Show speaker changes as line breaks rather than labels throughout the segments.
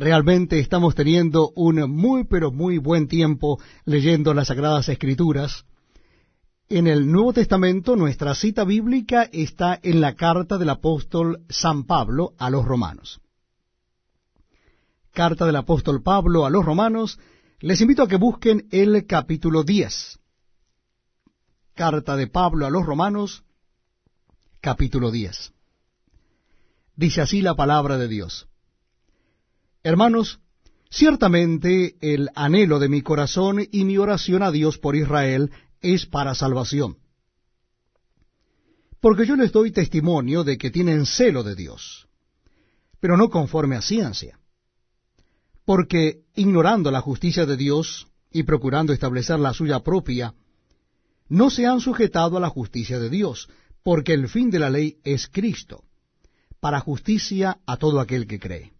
Realmente estamos teniendo un muy pero muy buen tiempo leyendo las Sagradas Escrituras. En el Nuevo Testamento nuestra cita bíblica está en la carta del apóstol San Pablo a los romanos. Carta del apóstol Pablo a los romanos, les invito a que busquen el capítulo 10. Carta de Pablo a los romanos, capítulo 10. Dice así la palabra de Dios. Hermanos, ciertamente el anhelo de mi corazón y mi oración a Dios por Israel es para salvación. Porque yo les doy testimonio de que tienen celo de Dios, pero no conforme a ciencia. Porque ignorando la justicia de Dios y procurando establecer la suya propia, no se han sujetado a la justicia de Dios, porque el fin de la ley es Cristo, para justicia a todo aquel que cree.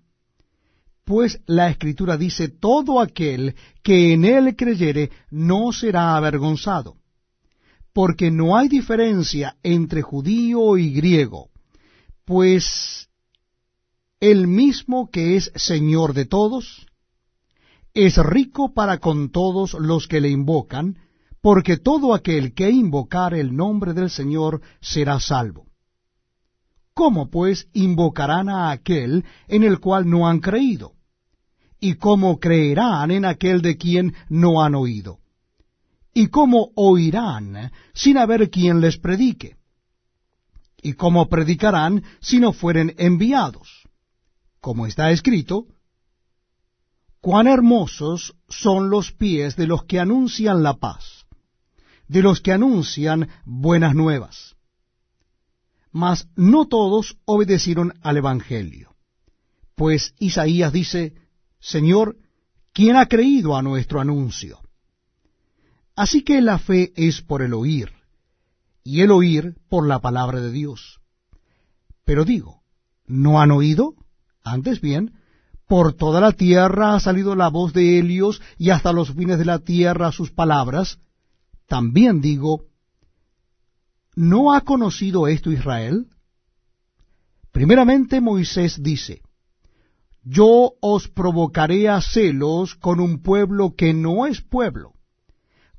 Pues la Escritura dice, todo aquel que en él creyere no será avergonzado, porque no hay diferencia entre judío y griego, pues el mismo que es Señor de todos, es rico para con todos los que le invocan, porque todo aquel que invocar el nombre del Señor será salvo. ¿Cómo pues invocarán a aquel en el cual no han creído? ¿Y cómo creerán en aquel de quien no han oído? ¿Y cómo oirán sin haber quien les predique? ¿Y cómo predicarán si no fueren enviados? Como está escrito, cuán hermosos son los pies de los que anuncian la paz, de los que anuncian buenas nuevas. Mas no todos obedecieron al Evangelio, pues Isaías dice, Señor, ¿quién ha creído a nuestro anuncio? Así que la fe es por el oír, y el oír por la palabra de Dios. Pero digo, ¿no han oído? Antes bien, por toda la tierra ha salido la voz de Helios, y hasta los fines de la tierra sus palabras. También digo, ¿no ha conocido esto Israel? Primeramente Moisés dice, yo os provocaré a celos con un pueblo que no es pueblo,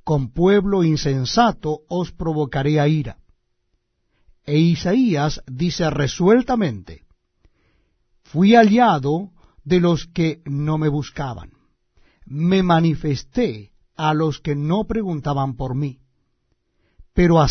con pueblo insensato os provocaré a ira. E Isaías dice resueltamente, fui aliado de los que no me buscaban, me manifesté a los que no preguntaban por mí, pero